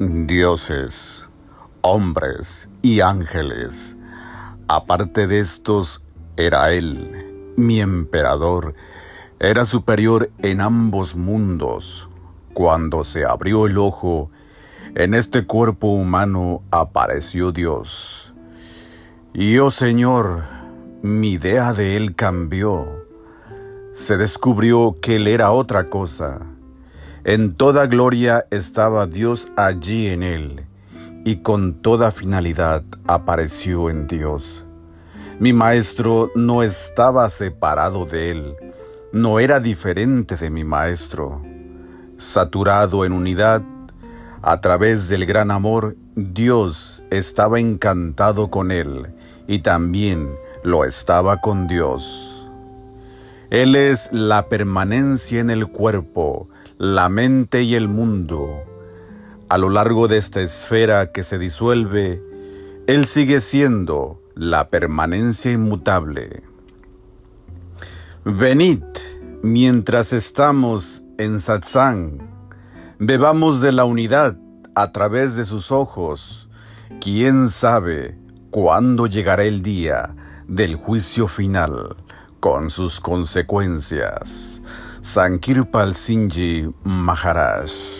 dioses, hombres y ángeles. Aparte de estos, era Él, mi emperador, era superior en ambos mundos. Cuando se abrió el ojo, en este cuerpo humano apareció Dios. Y oh Señor, mi idea de Él cambió. Se descubrió que Él era otra cosa en toda gloria estaba Dios allí en él, y con toda finalidad apareció en Dios. Mi maestro no estaba separado de él, no era diferente de mi maestro. Saturado en unidad, a través del gran amor, Dios estaba encantado con él y también lo estaba con Dios. Él es la permanencia en el cuerpo, la mente y el mundo. A lo largo de esta esfera que se disuelve, Él sigue siendo la permanencia inmutable. Venid, mientras estamos en satsang, bebamos de la unidad a través de sus ojos. ¿Quién sabe cuándo llegará el día del juicio final con sus consecuencias? Sankirupal Singh Maharaj.